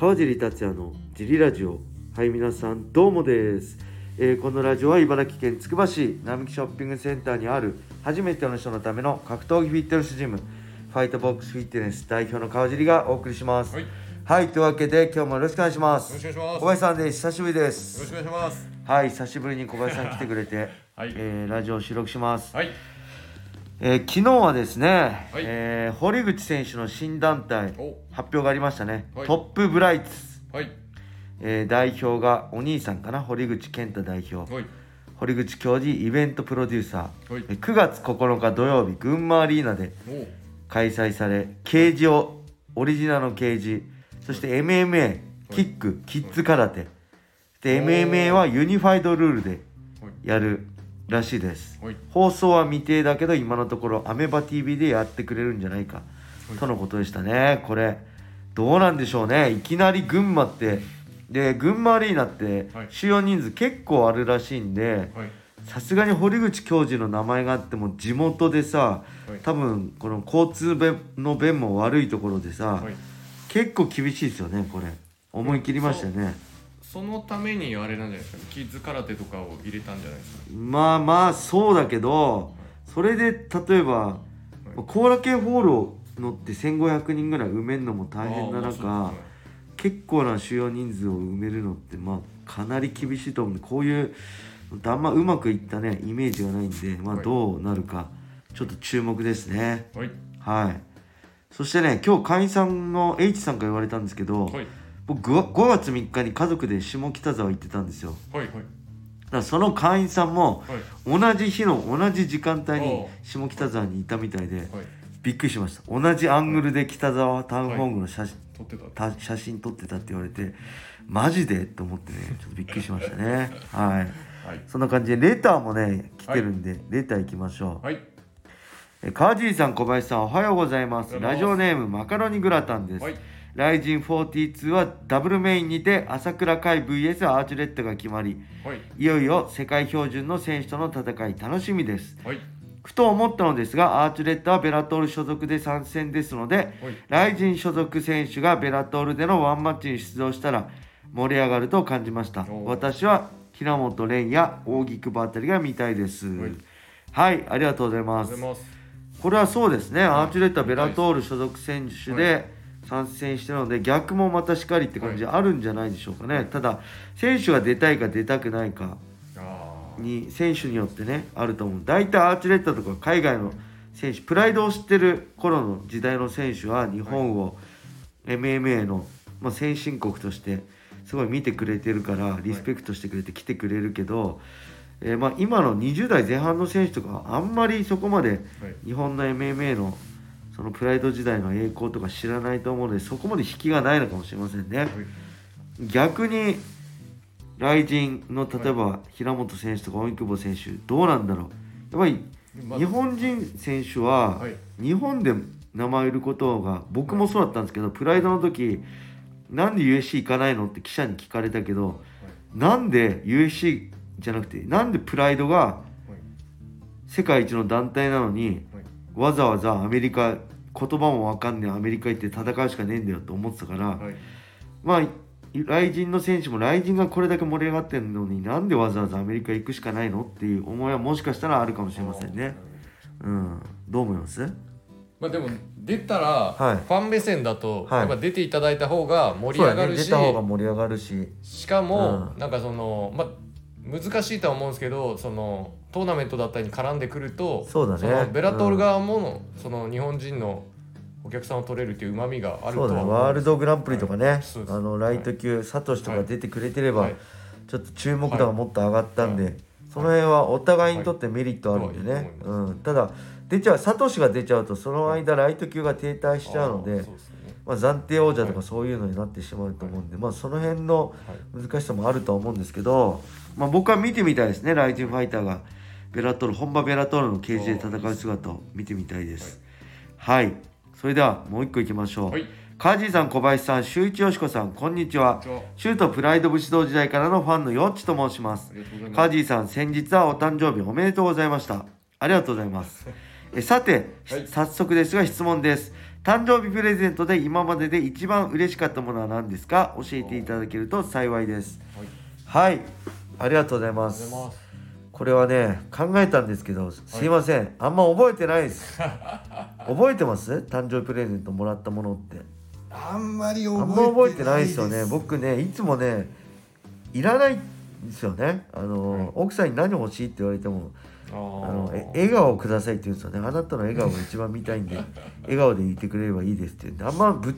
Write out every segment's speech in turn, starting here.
川尻達也のジリラジオ。はい皆さんどうもです、えーこのラジオは茨城県つくば市並木ショッピングセンターにある初めての人のための格闘技フィットネスジムファイトボックスフィットネス代表の川尻がお送りします。はい、よはい、というわけで今日もよろしくお願いします。ろしくお願いします。小林さんです。久しぶりでよろしすくお願いします。はい久しぶりに小林さん来てくれて、はい。えーラジオを収録します、はい、えー昨日はですね、はい。えー堀口選手の新団体お、発表がありましたね、はい。トップブライツ、はい、えー代表がお兄さんかな？堀口健太代表。はい、堀口教授イベントプロデューサー、はい。えー9月9日土曜日群馬アリーナでお、開催されケージをオリジナルのケージそして MMA キック、キッズ空手。で MMA はユニファイドルールではい、やるらしいです。はい、放送は未定だけど今のところアメバ TV でやってくれるんじゃないか。はい。とのことでしたね。これどうなんでしょうね。いきなり群馬って。で群馬アリーナってはい。収容人数結構あるらしいんではい、さすがに堀口教授の名前があっても地元でさはい、多分この交通便の便も悪いところでさ、はい。結構厳しいですよねこれ。思い切りましたよねそのためにあれなんじゃないですか、キッズ空手とかを入れたんじゃないですか？まあまあそうだけどそれで例えば後楽園ホールを乗って1500人ぐらい埋めるのも大変なあーまあ中そう結構な収容人数を埋めるのってまあかなり厳しいと思うんでこういうあんまうまくいったねイメージがないんでまあはい。どうなるかちょっと注目ですね。ですねはい。そしてね今日会員さんの H さんから言われたんですけど、はい、はい、僕 5, 5月3日に家族で下北沢行ってたんですよ。はい、はい、だからその会員さんもはい、同じ日の同じ時間帯に下北沢にいたみたいではい、びっくりしました。同じアングルで北沢タウンホームの写真,、撮ってた。た写真撮ってたって言われてマジで？と思ってねちょっとびっくりしましたね。はい。はい、そんな感じでレターもね来てるんで、レター行きましょう、はい、え川尻さん小林さんおはようございます。おはようございます。ラジオネームマカロニグラタンです、はい、ライジン42はダブルメインにて朝倉海 VS アーチュレットが決まりはい、いよいよ世界標準の選手との戦い楽しみです。はい、ふと思ったのですがアーチュレットはベラトール所属で参戦ですのではい、ライジン所属選手がベラトールでのワンマッチに出場したら盛り上がると感じました。私は平本蓮や扇久保あたりが見たいです。はい。はいありがとうございます。これはそうですね、はい。アーチュレットはベラトール所属選手で参戦してるので、逆もまたしかりって感じあるんじゃないでしょうかね、ただ選手が出たいか出たくないかに選手によってねあると思う。大体アーチュレットとか海外の選手プライドを知ってる頃の時代の選手は日本を MMA の、まあ、先進国としてすごい見てくれてるからリスペクトしてくれて来てくれるけど、えーまあ、今の20代前半の選手とかはあんまりそこまではい、日本の MMA のそのプライド時代の栄光とか知らないと思うのでそこまで引きがないのかもしれませんね。はい、逆にライジンの例えば平本選手とか荻久保選手どうなんだろう。やっぱりま日本人選手ははい、日本で名前を売ることが僕もそうだったんですけどプライドの時なんで USC 行かないのって記者に聞かれたけどなんで USC じゃなくてなんでプライドがはい、世界一の団体なのにはい、わざわざアメリカ言葉もわかんねえアメリカ行って戦うしかねえんだよと思ってたから、はい、まあ雷神の選手も雷神がこれだけ盛り上がってるのになんでわざわざアメリカ行くしかないのっていう思いはもしかしたらあるかもしれませんね。うん、どう思います？まあでも出たら、はい。ファン目線だと、はい。やっぱ出ていただいた方が盛り上がるし、出た方が盛り上がるし。しかも、うん。なんかそのまあ難しいとは思うんですけどそのトーナメントだったりに絡んでくるとそうだね。のベラトール側も、その日本人のお客さんを取れるっていううまみがあるとは思うんですワールドグランプリとかね、そうです。あのライト級、サトシとか出てくれてれば、はい。ちょっと注目度がもっと上がったんで、はい。その辺はお互いにとってメリットあるんでね、はい。そううん、ただ出ちゃうサトシが出ちゃうとその間ライト級が停滞しちゃうのでまあ、暫定王者とかはい。そういうのになってしまうと思うんで、まあ、その辺のはい。難しさもあるとは思うんですけど、まあ、僕は見てみたいですねライジンファイターが。ベラトール本場ベラトールのケージで戦う姿を見てみたいです。はい、それではもう一個いきましょう、はい。カージーさん小林さん周一よしこさんこんにちは。シュートプライド武士道時代からのファンのヨッチと申します。ます。カージーさん先日はお誕生日おめでとうございました。ありがとうございます。えさて、はい。早速ですが質問です誕生日プレゼントで今までで一番嬉しかったものは何ですか？教えていただけると幸いです。はい。はいありがとうございます。これはね考えたんですけどすいません、あんま覚えてないです。覚えてます？誕生日プレゼントもらったものって。あんまりあんま覚覚えてえてないいなですよね。僕ねいつもねいらないんですよね。あの、はい。奥さんに何欲しいって言われてもああのえー笑顔をくださいって言うんですよね。あなたの笑顔が一番見たいんで 笑顔でいてくれればいいですって言ってあんまぶ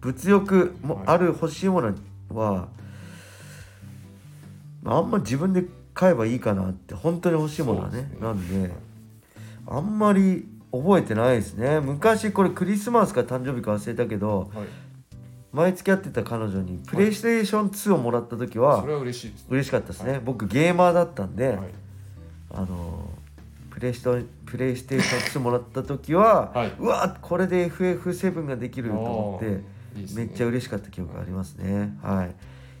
物欲もはい。ある欲しいものは、あんま自分で買えばいいかなって本当に欲しいものはねね。なんであんまり覚えてないですね。昔これクリスマスか誕生日か忘れたけどはい。前付き合ってた彼女にプレイステーション2をもらった時はそれは嬉しいです嬉しかったですね、はい。僕ゲーマーだったんで、はいあのプレイストプレイステーション2もらった時は、はい。うわこれで FF7 ができると思っていいね。めっちゃ嬉しかった記憶がありますね。はい。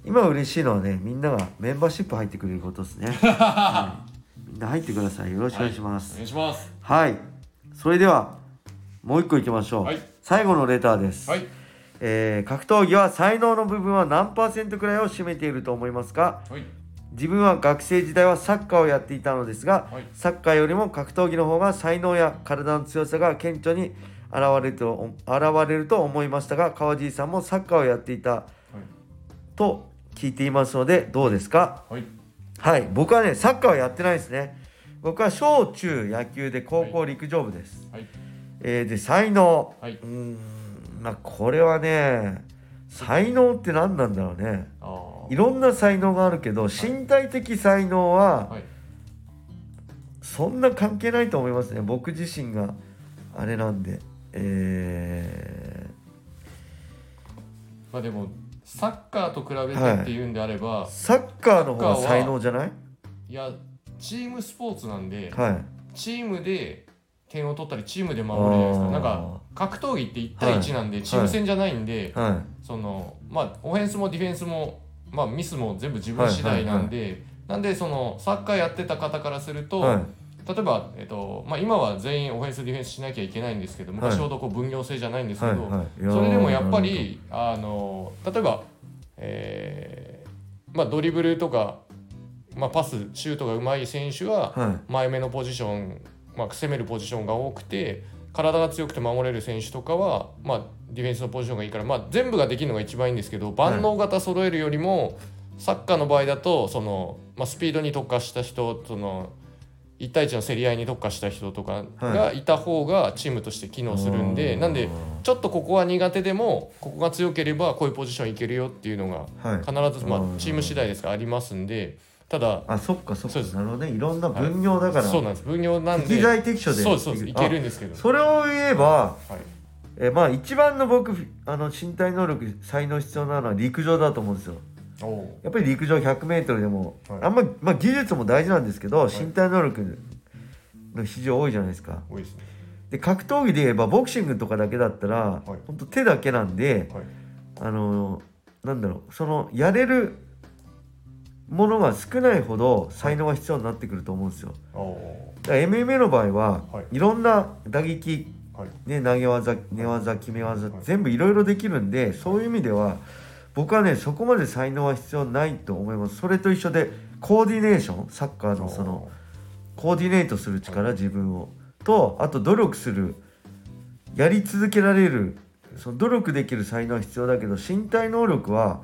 今嬉しいのはねみんながメンバーシップ入ってくれることですね、はい。みんな入ってください。よろしくお願いします。お願いします。はい、それではもう一個いきましょう、はい。最後のレターです、はい。えー格闘技は才能の部分は何パーセントくらいを占めていると思いますか？はい自分は学生時代はサッカーをやっていたのですが、はい。サッカーよりも格闘技の方が才能や体の強さが顕著に現れると現れると思いましたが川尻さんもサッカーをやっていたと聞いていますのでどうですか？はい。はい。僕はねサッカーはやってないですね。僕は小中野球で高校陸上部です、はい。えーで才能、はい。うーん。まあこれはね才能って何なんだろうねいろんな才能があるけど身体的才能ははい。そんな関係ないと思いますね。僕自身があれなんで。えまあでもサッカーと比べてっていうんであれば、ー、サッカーの方が才能じゃない？い、やチームスポーツなんで、はい。チームで点を取ったりチームで守るじゃないですか。なんか格闘技って1対1なんで、チーム戦じゃないんで、はそのまあオフェンスもディフェンスも、まあ、ミスも全部自分次第なんで、なんでそのサッカーやってた方からすると、いはい。例えば、えっとまあ、今は全員オフェンスディフェンスしなきゃいけないんですけど昔ほどこう分業制じゃないんですけど、はいはい。それでもやっぱりあの例えば、えーまあ、ドリブルとか、まあ、パスシュートがうまい選手ははい。前目のポジション、まあ、攻めるポジションが多くて体が強くて守れる選手とかは、まあ、ディフェンスのポジションがいいから、まあ、全部ができるのが一番いいんですけど万能型揃えるよりも、サッカーの場合だとその、まあ、スピードに特化した人その1対1の競り合いに特化した人とかがい。た方がチームとして機能するんで、なんでちょっとここは苦手でもここが強ければこういうポジションいけるよっていうのがはい。必ず、まあうん、チーム次第ですがありますんでただあそっかそっか。そうです。なるほどね。いろんな分業だから、そうなんです。分業なんで適材適所で。そうそういけるんですけど。あそれを言えばはい。えまあ一番の僕あの身体能力才能必要なのは陸上だと思うんですよ。おおやっぱり陸上 100m でも、はい。あんま、まあ、技術も大事なんですけど、い。身体能力の非常多いじゃないですか。多いですね。で格闘技で言えばボクシングとかだけだったら、はい。ほんと手だけなんではい。あのなんだろうそのやれるものが少ないほど才能が必要になってくると思うんですよ。だから MMA の場合は、はい。い、ろんな打撃はい。ね、投げ技寝技決め技、はい。全部いろいろできるんでそういう意味では僕はねそこまで才能は必要ないと思います。それと一緒でコーディネーションサッカーのそのコーディネートする力、自分を。とあと努力するやり続けられるその努力できる才能は必要だけど身体能力は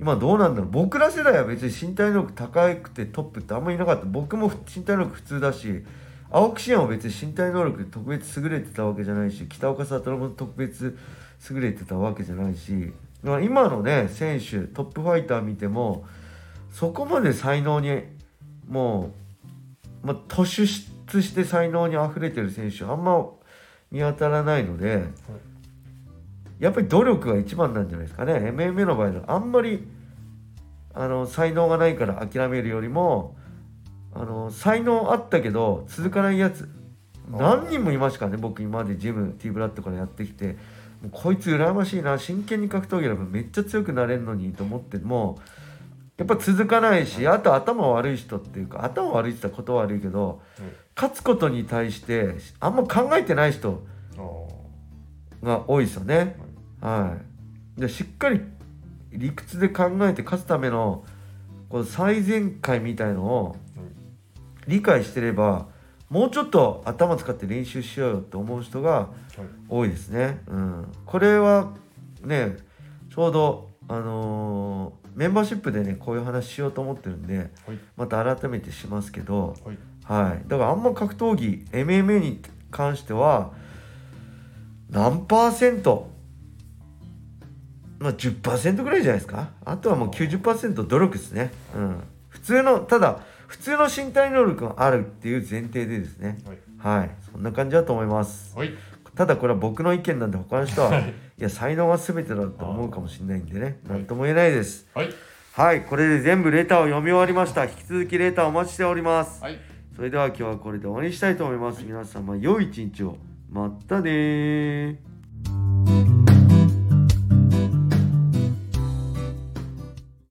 今どうなんだろう。僕ら世代は別に身体能力高くてトップってあんまりいなかった。僕も身体能力普通だし青木真也も別に身体能力特別優れてたわけじゃないし北岡悟も特別優れてたわけじゃないし今のね選手トップファイター見てもそこまで才能にもう、まあ、突出して才能にあふれてる選手あんま見当たらないので、やっぱり努力が一番なんじゃないですかね。MMA の場合はあんまりあの才能がないから諦めるよりもあの才能あったけど続かないやつ何人もいましたからね僕今までジム T ブラッドからやってきて。もうこいつ羨ましいな真剣に格闘技やればめっちゃ強くなれるのにと思ってもやっぱ続かないしあと頭悪い人っていうか頭悪いって言ったら言葉悪いけど勝つことに対してあんま考えてない人あが多いですよね。はい、でしっかり理屈で考えて勝つためのこの最善解みたいのを理解してればもうちょっと頭使って練習しようよって思う人がはい。多いですね。うん、これはねちょうど、あのーメンバーシップでねこういう話しようと思ってるんではい。また改めてしますけど、はい。はい、だからあんま格闘技 MMA に関しては何パーセントまあ10%ぐらいじゃないですか。あとはもう90%努力ですね、うん、普通のただ普通の身体能力があるっていう前提でですね。はい。はい。そんな感じだと思います。はい。ただこれは僕の意見なんで他の人ははい。いや才能が全てだと思うかもしれないんでね。何とも言えないです。はい。はい。これで全部レターを読み終わりました。引き続きレターお待ちしております。はい。それでは今日はこれで終わりにしたいと思います。皆様良い一日を。またねー。